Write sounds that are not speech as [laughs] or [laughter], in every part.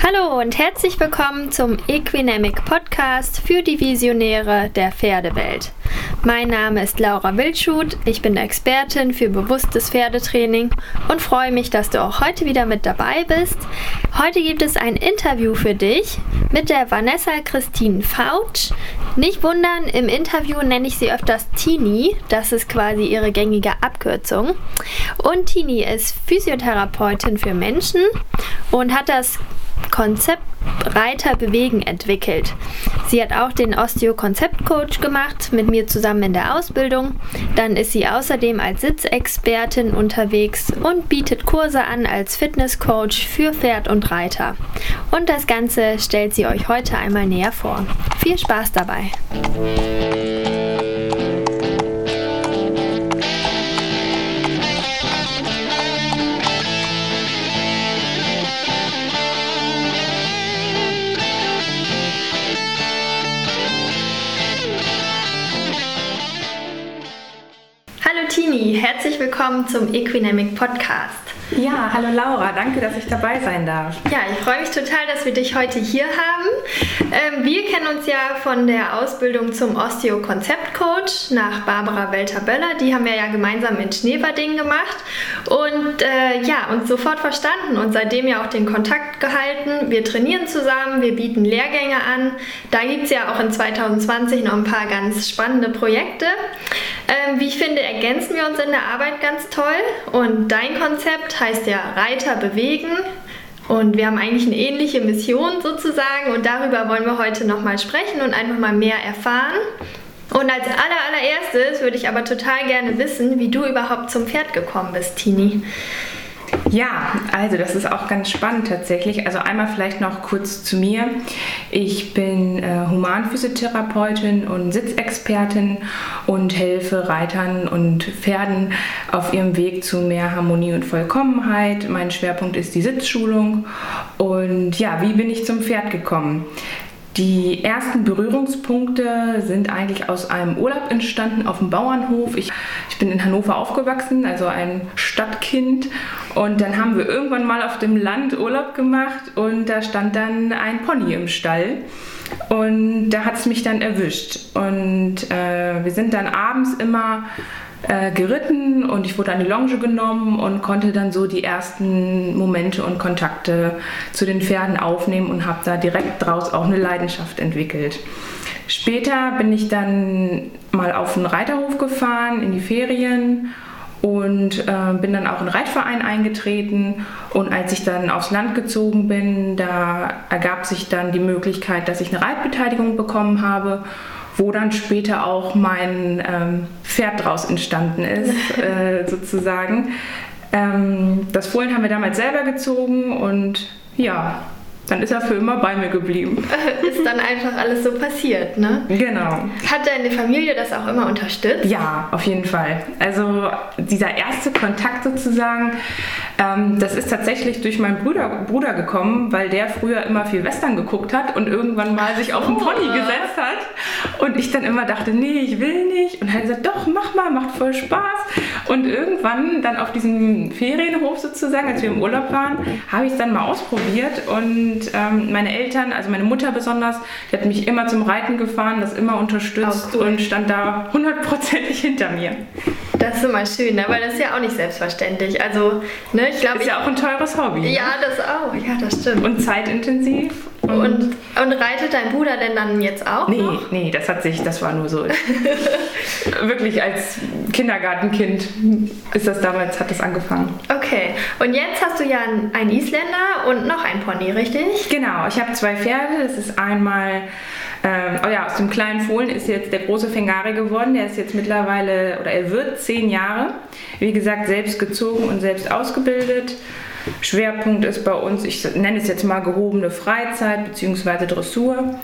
Hallo und herzlich willkommen zum Equinamic Podcast für die Visionäre der Pferdewelt. Mein Name ist Laura Wildschut, ich bin Expertin für bewusstes Pferdetraining und freue mich, dass du auch heute wieder mit dabei bist. Heute gibt es ein Interview für dich mit der Vanessa Christine Fautsch. Nicht wundern, im Interview nenne ich sie öfters Tini, das ist quasi ihre gängige Abkürzung. Und Tini ist Physiotherapeutin für Menschen und hat das Konzept Reiter bewegen entwickelt. Sie hat auch den Osteo-Konzept-Coach gemacht, mit mir zusammen in der Ausbildung. Dann ist sie außerdem als Sitzexpertin unterwegs und bietet Kurse an als Fitnesscoach für Pferd und Reiter. Und das Ganze stellt sie euch heute einmal näher vor. Viel Spaß dabei! Herzlich willkommen zum Equinamic Podcast. Ja, hallo Laura, danke, dass ich dabei sein darf. Ja, ich freue mich total, dass wir dich heute hier haben. Ähm, wir kennen uns ja von der Ausbildung zum Osteo-Konzept-Coach nach Barbara Welter-Böller. Die haben wir ja gemeinsam in Schneeberding gemacht und äh, ja, uns sofort verstanden und seitdem ja auch den Kontakt gehalten. Wir trainieren zusammen, wir bieten Lehrgänge an. Da gibt es ja auch in 2020 noch ein paar ganz spannende Projekte. Ähm, wie ich finde, ergänzen wir uns in der Arbeit ganz toll und dein Konzept heißt ja Reiter bewegen. Und wir haben eigentlich eine ähnliche Mission sozusagen und darüber wollen wir heute nochmal sprechen und einfach mal mehr erfahren. Und als aller, allererstes würde ich aber total gerne wissen, wie du überhaupt zum Pferd gekommen bist, Tini. Ja, also das ist auch ganz spannend tatsächlich. Also einmal vielleicht noch kurz zu mir. Ich bin äh, Humanphysiotherapeutin und Sitzexpertin und helfe Reitern und Pferden auf ihrem Weg zu mehr Harmonie und Vollkommenheit. Mein Schwerpunkt ist die Sitzschulung. Und ja, wie bin ich zum Pferd gekommen? Die ersten Berührungspunkte sind eigentlich aus einem Urlaub entstanden auf dem Bauernhof. Ich, ich, bin in Hannover aufgewachsen, also ein Stadtkind. Und dann haben wir irgendwann mal auf dem Land Urlaub gemacht und da stand dann ein Pony im Stall. Und da hat es mich dann erwischt. Und äh, wir sind dann abends immer äh, geritten und ich wurde an die Longe genommen und konnte dann so die ersten Momente und Kontakte zu den Pferden aufnehmen und habe da direkt draus auch eine Leidenschaft entwickelt. Später bin ich dann mal auf den Reiterhof gefahren in die Ferien und äh, bin dann auch in den Reitverein eingetreten. Und als ich dann aufs Land gezogen bin, da ergab sich dann die Möglichkeit, dass ich eine Reitbeteiligung bekommen habe wo dann später auch mein ähm, Pferd draus entstanden ist, [laughs] äh, sozusagen. Ähm, das Fohlen haben wir damals selber gezogen und ja, dann ist er für immer bei mir geblieben. [laughs] ist dann einfach alles so passiert, ne? Genau. Hat deine Familie das auch immer unterstützt? Ja, auf jeden Fall. Also dieser erste Kontakt sozusagen, ähm, das ist tatsächlich durch meinen Bruder, Bruder gekommen, weil der früher immer viel Western geguckt hat und irgendwann mal sich auf den Pony oh. gesetzt hat. Und ich dann immer dachte, nee, ich will nicht. Und er hat gesagt, doch, mach mal, macht voll Spaß. Und irgendwann dann auf diesem Ferienhof sozusagen, als wir im Urlaub waren, habe ich es dann mal ausprobiert und und ähm, meine Eltern, also meine Mutter besonders, die hat mich immer zum Reiten gefahren, das immer unterstützt oh, cool. und stand da hundertprozentig hinter mir. Das ist immer schön, ne? weil das ist ja auch nicht selbstverständlich. Also, ne, ich glaube. Ist ja auch ein teures Hobby. Ne? Ja, das auch. Ja, das stimmt. Und zeitintensiv. Und, und, reitet dein Bruder denn dann jetzt auch? Nee, noch? nee, das hat sich, das war nur so. [laughs] wirklich als Kindergartenkind ist das damals, hat das angefangen. Okay. Und jetzt hast du ja einen Isländer und noch ein Pony, richtig? Genau, ich habe zwei Pferde. Das ist einmal ähm, oh ja, aus dem kleinen Fohlen ist jetzt der große Fengari geworden. Der ist jetzt mittlerweile, oder er wird zehn Jahre. Wie gesagt, selbst gezogen und selbst ausgebildet. Schwerpunkt ist bei uns, ich nenne es jetzt mal gehobene Freizeit bzw. Dressur.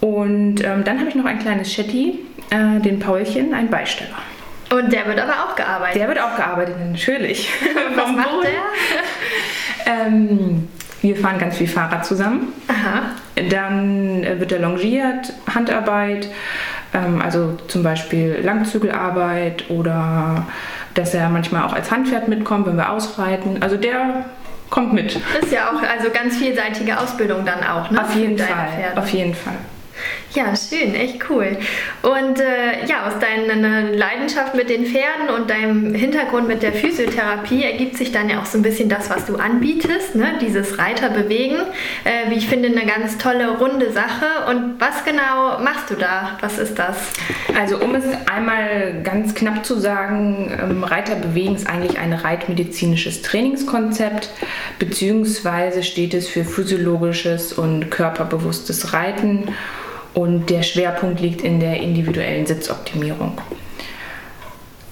Und ähm, dann habe ich noch ein kleines Shetty, äh, den Paulchen, ein Beisteller. Und der wird aber auch gearbeitet? Der wird auch gearbeitet, natürlich. Was [laughs] macht der? ähm, wir fahren ganz viel Fahrrad zusammen. Aha. Dann äh, wird er longiert, Handarbeit, ähm, also zum Beispiel Langzügelarbeit oder dass er manchmal auch als Handpferd mitkommt, wenn wir ausreiten. Also der kommt mit. Ist ja auch also ganz vielseitige Ausbildung dann auch, ne? Auf jeden Fall. Auf jeden Fall. Ja, schön, echt cool. Und äh, ja, aus deiner Leidenschaft mit den Pferden und deinem Hintergrund mit der Physiotherapie ergibt sich dann ja auch so ein bisschen das, was du anbietest, ne? dieses Reiterbewegen. Äh, wie ich finde, eine ganz tolle, runde Sache. Und was genau machst du da? Was ist das? Also, um es einmal ganz knapp zu sagen, ähm, Reiterbewegen ist eigentlich ein reitmedizinisches Trainingskonzept, beziehungsweise steht es für physiologisches und körperbewusstes Reiten und der Schwerpunkt liegt in der individuellen Sitzoptimierung.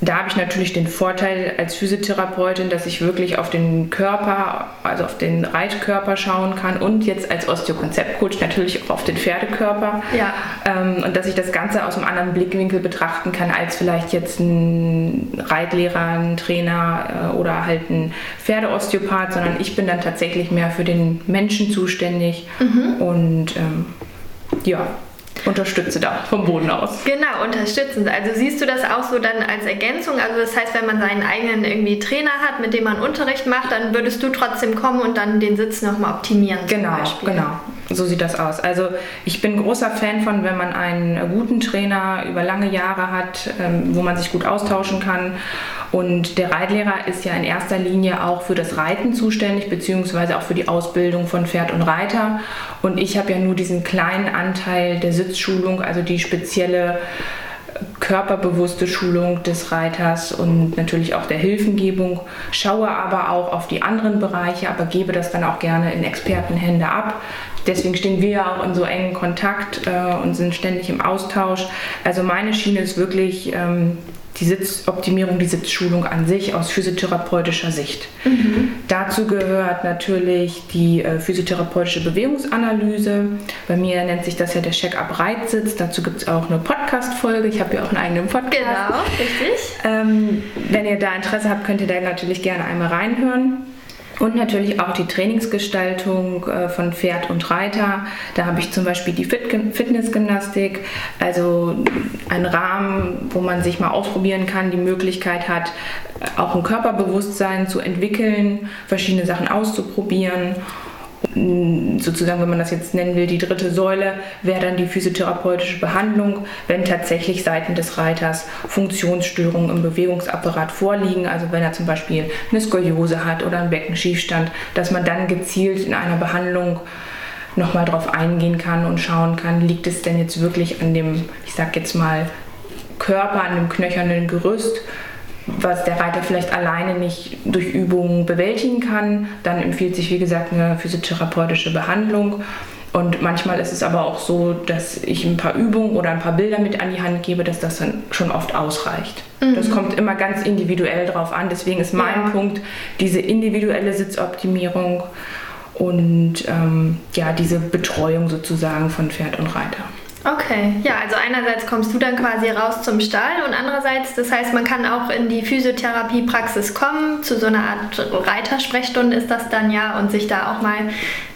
Da habe ich natürlich den Vorteil als Physiotherapeutin, dass ich wirklich auf den Körper, also auf den Reitkörper schauen kann und jetzt als Osteokonzeptcoach natürlich auch auf den Pferdekörper. Ja. Ähm, und dass ich das Ganze aus einem anderen Blickwinkel betrachten kann als vielleicht jetzt ein Reitlehrer, ein Trainer äh, oder halt ein Pferdeosteopath, sondern ich bin dann tatsächlich mehr für den Menschen zuständig mhm. und ähm, ja, unterstütze da vom Boden aus. Genau, unterstützend. Also siehst du das auch so dann als Ergänzung? Also das heißt, wenn man seinen eigenen irgendwie Trainer hat, mit dem man Unterricht macht, dann würdest du trotzdem kommen und dann den Sitz nochmal optimieren. Genau, genau. So sieht das aus. Also ich bin großer Fan von, wenn man einen guten Trainer über lange Jahre hat, ähm, wo man sich gut austauschen kann. Und der Reitlehrer ist ja in erster Linie auch für das Reiten zuständig, beziehungsweise auch für die Ausbildung von Pferd und Reiter. Und ich habe ja nur diesen kleinen Anteil der Sitzschulung, also die spezielle körperbewusste Schulung des Reiters und natürlich auch der Hilfengebung, schaue aber auch auf die anderen Bereiche, aber gebe das dann auch gerne in Expertenhände ab. Deswegen stehen wir ja auch in so engen Kontakt äh, und sind ständig im Austausch. Also meine Schiene ist wirklich ähm, die Sitzoptimierung, die Sitzschulung an sich aus physiotherapeutischer Sicht. Mhm. Dazu gehört natürlich die äh, physiotherapeutische Bewegungsanalyse. Bei mir nennt sich das ja der Check-up Reitsitz. Dazu gibt es auch eine Podcast-Folge. Ich habe ja auch einen eigenen Podcast. Genau, richtig. Ähm, wenn ihr da Interesse habt, könnt ihr da natürlich gerne einmal reinhören. Und natürlich auch die Trainingsgestaltung äh, von Pferd und Reiter. Da habe ich zum Beispiel die Fit Fitnessgymnastik, also einen Rahmen, wo man sich mal ausprobieren kann, die Möglichkeit hat, auch ein Körperbewusstsein zu entwickeln, verschiedene Sachen auszuprobieren sozusagen, wenn man das jetzt nennen will, die dritte Säule wäre dann die physiotherapeutische Behandlung, wenn tatsächlich Seiten des Reiters Funktionsstörungen im Bewegungsapparat vorliegen, also wenn er zum Beispiel eine Skoliose hat oder einen Beckenschiefstand, dass man dann gezielt in einer Behandlung nochmal drauf eingehen kann und schauen kann, liegt es denn jetzt wirklich an dem, ich sag jetzt mal, Körper, an dem knöchernen Gerüst was der Reiter vielleicht alleine nicht durch Übungen bewältigen kann. Dann empfiehlt sich, wie gesagt, eine physiotherapeutische Behandlung. Und manchmal ist es aber auch so, dass ich ein paar Übungen oder ein paar Bilder mit an die Hand gebe, dass das dann schon oft ausreicht. Mhm. Das kommt immer ganz individuell drauf an. Deswegen ist mein ja. Punkt diese individuelle Sitzoptimierung und ähm, ja, diese Betreuung sozusagen von Pferd und Reiter. Okay, ja, also einerseits kommst du dann quasi raus zum Stall und andererseits, das heißt, man kann auch in die Physiotherapiepraxis kommen, zu so einer Art Reitersprechstunde ist das dann ja und sich da auch mal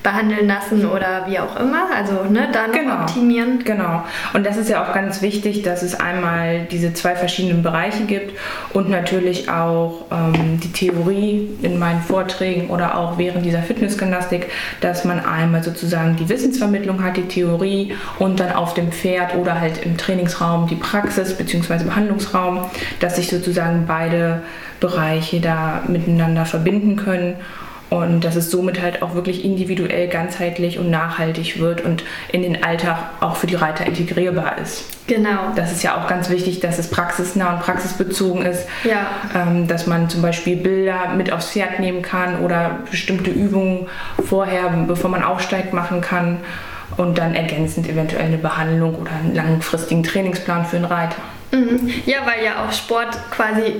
behandeln lassen oder wie auch immer, also ne, dann genau, optimieren. Genau, und das ist ja auch ganz wichtig, dass es einmal diese zwei verschiedenen Bereiche gibt und natürlich auch ähm, die Theorie in meinen Vorträgen oder auch während dieser Fitnessgymnastik, dass man einmal sozusagen die Wissensvermittlung hat, die Theorie und dann auf dem Pferd oder halt im Trainingsraum die Praxis bzw. Behandlungsraum, dass sich sozusagen beide Bereiche da miteinander verbinden können und dass es somit halt auch wirklich individuell, ganzheitlich und nachhaltig wird und in den Alltag auch für die Reiter integrierbar ist. Genau. Das ist ja auch ganz wichtig, dass es praxisnah und praxisbezogen ist. Ja. Ähm, dass man zum Beispiel Bilder mit aufs Pferd nehmen kann oder bestimmte Übungen vorher, bevor man aufsteigt, machen kann und dann ergänzend eventuell eine Behandlung oder einen langfristigen Trainingsplan für einen Reiter. Mhm. Ja, weil ja auch Sport quasi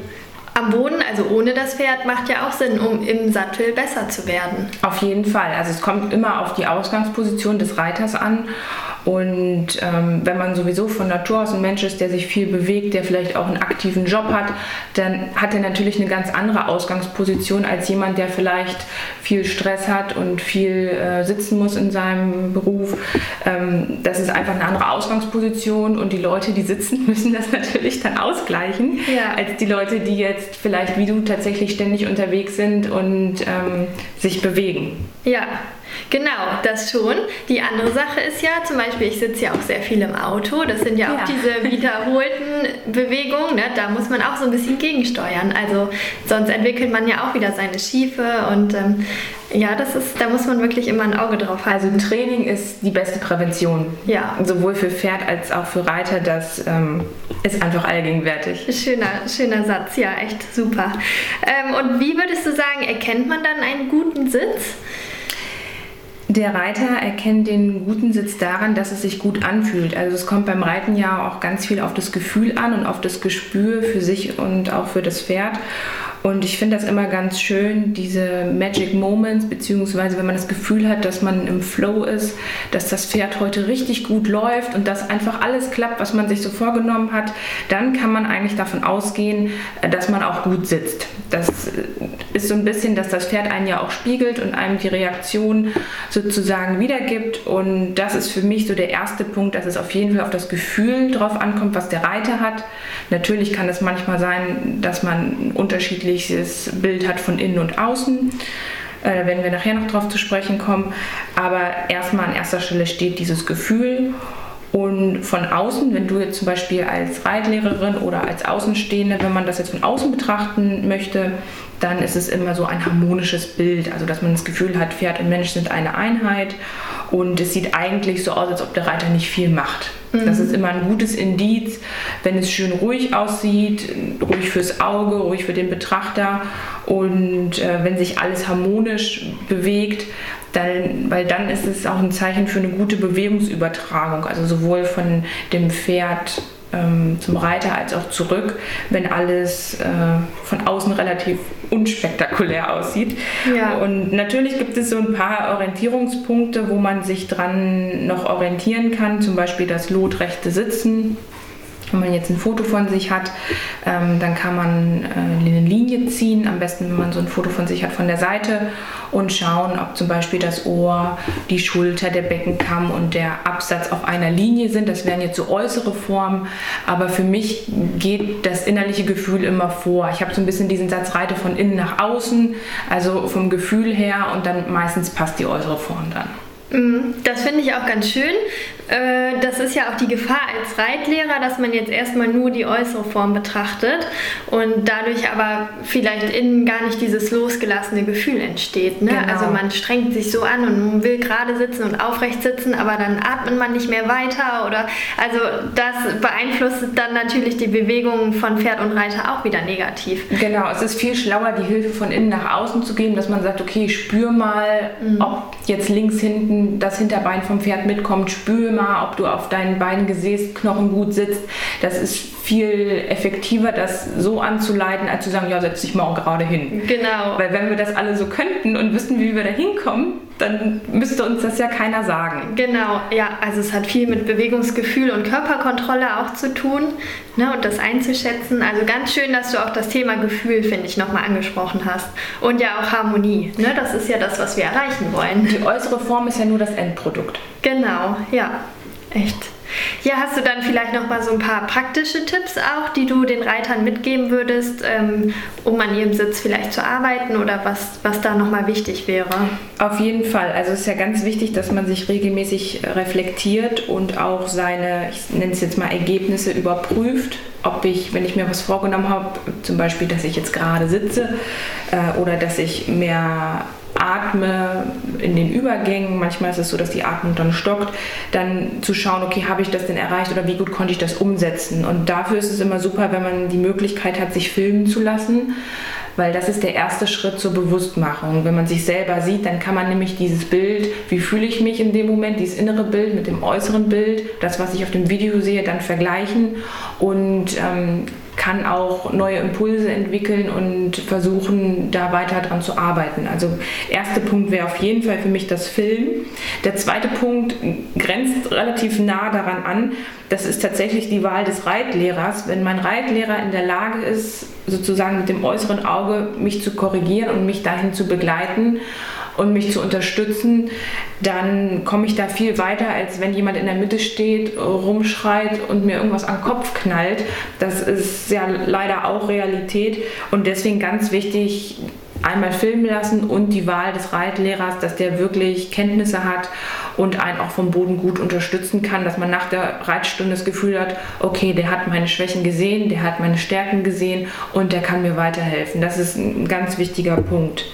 am Boden, also ohne das Pferd, macht ja auch Sinn, um im Sattel besser zu werden. Auf jeden Fall. Also es kommt immer auf die Ausgangsposition des Reiters an. Und ähm, wenn man sowieso von Natur aus ein Mensch ist, der sich viel bewegt, der vielleicht auch einen aktiven Job hat, dann hat er natürlich eine ganz andere Ausgangsposition als jemand, der vielleicht viel Stress hat und viel äh, sitzen muss in seinem Beruf. Ähm, das ist einfach eine andere Ausgangsposition und die Leute, die sitzen, [laughs] müssen das natürlich dann ausgleichen, ja. als die Leute, die jetzt vielleicht wie du tatsächlich ständig unterwegs sind und ähm, sich bewegen. Ja, Genau, das schon. Die andere Sache ist ja, zum Beispiel, ich sitze ja auch sehr viel im Auto. Das sind ja auch ja. diese [laughs] wiederholten Bewegungen. Ne? Da muss man auch so ein bisschen gegensteuern. Also sonst entwickelt man ja auch wieder seine Schiefe und ähm, ja, das ist, da muss man wirklich immer ein Auge drauf haben. Also Training ist die beste Prävention. Ja. Sowohl für Pferd als auch für Reiter. Das ähm, ist einfach allgegenwärtig. Schöner, schöner Satz, ja, echt super. Ähm, und wie würdest du sagen, erkennt man dann einen guten Sitz? Der Reiter erkennt den guten Sitz daran, dass es sich gut anfühlt. Also es kommt beim Reiten ja auch ganz viel auf das Gefühl an und auf das Gespür für sich und auch für das Pferd. Und ich finde das immer ganz schön, diese Magic Moments, beziehungsweise wenn man das Gefühl hat, dass man im Flow ist, dass das Pferd heute richtig gut läuft und dass einfach alles klappt, was man sich so vorgenommen hat, dann kann man eigentlich davon ausgehen, dass man auch gut sitzt. Das ist so ein bisschen, dass das Pferd einen ja auch spiegelt und einem die Reaktion sozusagen wiedergibt. Und das ist für mich so der erste Punkt, dass es auf jeden Fall auf das Gefühl drauf ankommt, was der Reiter hat. Natürlich kann es manchmal sein, dass man unterschiedliche unterschiedliches Bild hat von innen und außen. Äh, da werden wir nachher noch drauf zu sprechen kommen. Aber erstmal an erster Stelle steht dieses Gefühl. Und von außen, wenn du jetzt zum Beispiel als Reitlehrerin oder als Außenstehende, wenn man das jetzt von außen betrachten möchte, dann ist es immer so ein harmonisches Bild. Also, dass man das Gefühl hat, Pferd und Mensch sind eine Einheit. Und es sieht eigentlich so aus, als ob der Reiter nicht viel macht. Mhm. Das ist immer ein gutes Indiz, wenn es schön ruhig aussieht, ruhig fürs Auge, ruhig für den Betrachter und äh, wenn sich alles harmonisch bewegt, dann, weil dann ist es auch ein Zeichen für eine gute Bewegungsübertragung, also sowohl von dem Pferd ähm, zum Reiter als auch zurück, wenn alles äh, von außen relativ unspektakulär aussieht. Ja. Und natürlich gibt es so ein paar Orientierungspunkte, wo man sich dran noch orientieren kann, zum Beispiel das lotrechte Sitzen wenn man jetzt ein Foto von sich hat, ähm, dann kann man äh, eine Linie ziehen, am besten wenn man so ein Foto von sich hat von der Seite und schauen, ob zum Beispiel das Ohr, die Schulter, der Beckenkamm und der Absatz auf einer Linie sind. Das wären jetzt so äußere Formen, aber für mich geht das innerliche Gefühl immer vor. Ich habe so ein bisschen diesen Satz Reite von innen nach außen, also vom Gefühl her und dann meistens passt die äußere Form dann. Mhm, das finde ich auch ganz schön. Äh, das ist ja auch die Gefahr als Reitlehrer, dass man jetzt erstmal nur die äußere Form betrachtet und dadurch aber vielleicht innen gar nicht dieses losgelassene Gefühl entsteht. Ne? Genau. Also man strengt sich so an und will gerade sitzen und aufrecht sitzen, aber dann atmet man nicht mehr weiter oder also das beeinflusst dann natürlich die Bewegungen von Pferd und Reiter auch wieder negativ. Genau, es ist viel schlauer, die Hilfe von innen nach außen zu geben, dass man sagt, okay, spür mal, mhm. ob jetzt links hinten das Hinterbein vom Pferd mitkommt, spür mal ob du auf deinen beiden Gesäßknochen gut sitzt. Das ist viel effektiver, das so anzuleiten, als zu sagen, ja, setz dich mal gerade hin. Genau. Weil wenn wir das alle so könnten und wüssten, wie wir da hinkommen, dann müsste uns das ja keiner sagen. Genau, ja, also es hat viel mit Bewegungsgefühl und Körperkontrolle auch zu tun ne, und das einzuschätzen. Also ganz schön, dass du auch das Thema Gefühl, finde ich, nochmal angesprochen hast. Und ja auch Harmonie. Ne, das ist ja das, was wir erreichen wollen. Die äußere Form ist ja nur das Endprodukt. Genau, ja, echt. Ja, hast du dann vielleicht noch mal so ein paar praktische Tipps auch, die du den Reitern mitgeben würdest, ähm, um an ihrem Sitz vielleicht zu arbeiten oder was, was da noch mal wichtig wäre? Auf jeden Fall. Also es ist ja ganz wichtig, dass man sich regelmäßig reflektiert und auch seine, ich nenne es jetzt mal Ergebnisse überprüft. Ob ich, wenn ich mir was vorgenommen habe, zum Beispiel, dass ich jetzt gerade sitze äh, oder dass ich mehr atme in den Übergängen, manchmal ist es so, dass die Atmung dann stockt, dann zu schauen, okay, habe ich das denn erreicht oder wie gut konnte ich das umsetzen? Und dafür ist es immer super, wenn man die Möglichkeit hat, sich filmen zu lassen, weil das ist der erste Schritt zur Bewusstmachung. Wenn man sich selber sieht, dann kann man nämlich dieses Bild, wie fühle ich mich in dem Moment, dieses innere Bild mit dem äußeren Bild, das, was ich auf dem Video sehe, dann vergleichen und ähm, kann auch neue Impulse entwickeln und versuchen, da weiter dran zu arbeiten. Also erster Punkt wäre auf jeden Fall für mich das Film. Der zweite Punkt grenzt relativ nah daran an. Das ist tatsächlich die Wahl des Reitlehrers. Wenn mein Reitlehrer in der Lage ist, sozusagen mit dem äußeren Auge mich zu korrigieren und mich dahin zu begleiten und mich zu unterstützen, dann komme ich da viel weiter, als wenn jemand in der Mitte steht, rumschreit und mir irgendwas am Kopf knallt. Das ist ja leider auch Realität und deswegen ganz wichtig, einmal filmen lassen und die Wahl des Reitlehrers, dass der wirklich Kenntnisse hat und einen auch vom Boden gut unterstützen kann, dass man nach der Reitstunde das Gefühl hat, okay, der hat meine Schwächen gesehen, der hat meine Stärken gesehen und der kann mir weiterhelfen. Das ist ein ganz wichtiger Punkt.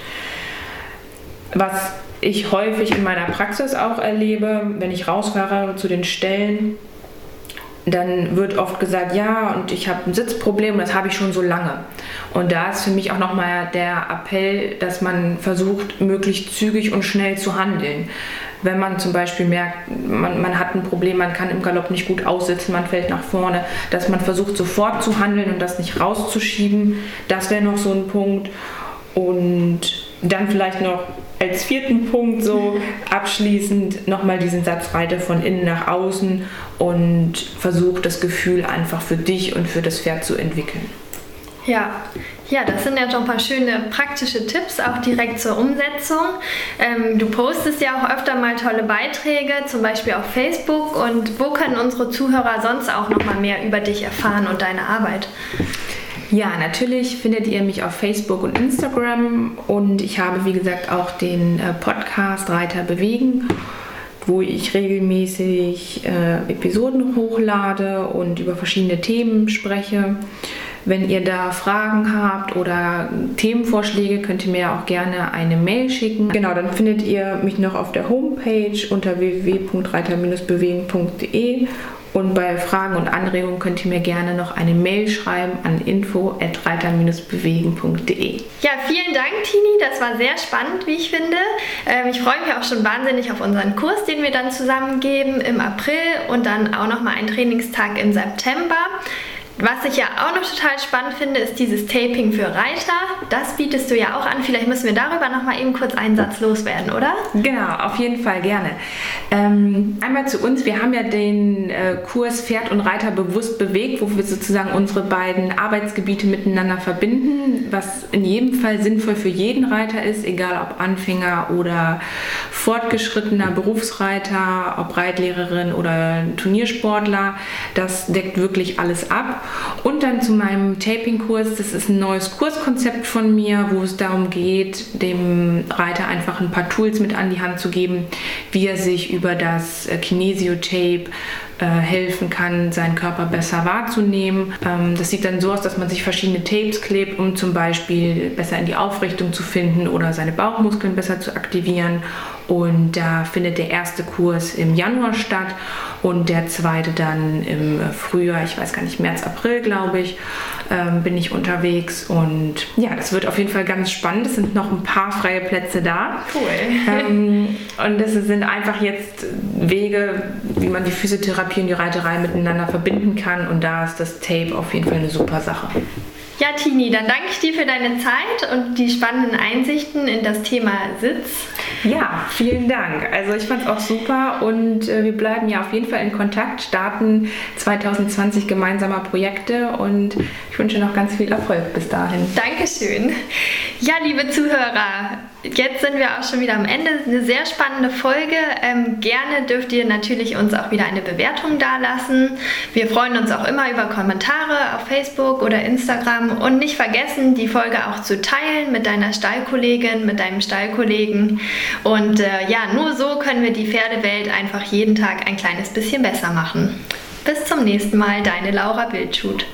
Was ich häufig in meiner Praxis auch erlebe, wenn ich rausfahre zu den Stellen, dann wird oft gesagt, ja, und ich habe ein Sitzproblem, das habe ich schon so lange. Und da ist für mich auch nochmal der Appell, dass man versucht, möglichst zügig und schnell zu handeln. Wenn man zum Beispiel merkt, man, man hat ein Problem, man kann im Galopp nicht gut aussitzen, man fällt nach vorne, dass man versucht, sofort zu handeln und das nicht rauszuschieben, das wäre noch so ein Punkt. Und dann vielleicht noch als vierten Punkt so abschließend nochmal diesen Satz reite von innen nach außen und versuch das Gefühl einfach für dich und für das Pferd zu entwickeln. Ja, ja, das sind ja schon ein paar schöne praktische Tipps, auch direkt zur Umsetzung. Ähm, du postest ja auch öfter mal tolle Beiträge, zum Beispiel auf Facebook. Und wo können unsere Zuhörer sonst auch noch mal mehr über dich erfahren und deine Arbeit? Ja, natürlich findet ihr mich auf Facebook und Instagram und ich habe, wie gesagt, auch den äh, Podcast Reiter bewegen, wo ich regelmäßig äh, Episoden hochlade und über verschiedene Themen spreche. Wenn ihr da Fragen habt oder Themenvorschläge, könnt ihr mir auch gerne eine Mail schicken. Genau, dann findet ihr mich noch auf der Homepage unter www.reiter-bewegen.de und bei Fragen und Anregungen könnt ihr mir gerne noch eine Mail schreiben an info@reiter-bewegen.de. Ja, vielen Dank, Tini. Das war sehr spannend, wie ich finde. Ähm, ich freue mich auch schon wahnsinnig auf unseren Kurs, den wir dann zusammen geben im April und dann auch noch mal einen Trainingstag im September. Was ich ja auch noch total spannend finde, ist dieses Taping für Reiter. Das bietest du ja auch an. Vielleicht müssen wir darüber noch mal eben kurz einen Satz loswerden, oder? Genau, auf jeden Fall gerne. Ähm, einmal zu uns. Wir haben ja den äh, Kurs Pferd und Reiter bewusst bewegt, wo wir sozusagen unsere beiden Arbeitsgebiete miteinander verbinden, was in jedem Fall sinnvoll für jeden Reiter ist, egal ob Anfänger oder fortgeschrittener Berufsreiter, ob Reitlehrerin oder Turniersportler. Das deckt wirklich alles ab. Und dann zu meinem Taping-Kurs. Das ist ein neues Kurskonzept von mir, wo es darum geht, dem Reiter einfach ein paar Tools mit an die Hand zu geben, wie er sich über das äh, Kinesio-Tape äh, helfen kann, seinen Körper besser wahrzunehmen. Ähm, das sieht dann so aus, dass man sich verschiedene Tapes klebt, um zum Beispiel besser in die Aufrichtung zu finden oder seine Bauchmuskeln besser zu aktivieren. Und da findet der erste Kurs im Januar statt und der zweite dann im Frühjahr, ich weiß gar nicht, März, April, glaube ich, ähm, bin ich unterwegs. Und ja, das wird auf jeden Fall ganz spannend. Es sind noch ein paar freie Plätze da. Cool. Ähm, und das sind einfach jetzt Wege, wie man die Physiotherapie und die Reiterei miteinander verbinden kann. Und da ist das Tape auf jeden Fall eine super Sache. Ja, Tini, dann danke ich dir für deine Zeit und die spannenden Einsichten in das Thema Sitz. Ja, vielen Dank. Also ich fand es auch super und äh, wir bleiben ja auf jeden Fall in Kontakt, starten 2020 gemeinsamer Projekte und ich wünsche noch ganz viel Erfolg bis dahin. Dankeschön. Ja, liebe Zuhörer, jetzt sind wir auch schon wieder am Ende. Eine sehr spannende Folge. Ähm, gerne dürft ihr natürlich uns auch wieder eine Bewertung dalassen. Wir freuen uns auch immer über Kommentare auf Facebook oder Instagram und nicht vergessen, die Folge auch zu teilen mit deiner Stallkollegin, mit deinem Stallkollegen. Und äh, ja, nur so können wir die Pferdewelt einfach jeden Tag ein kleines bisschen besser machen. Bis zum nächsten Mal, deine Laura Wildschut.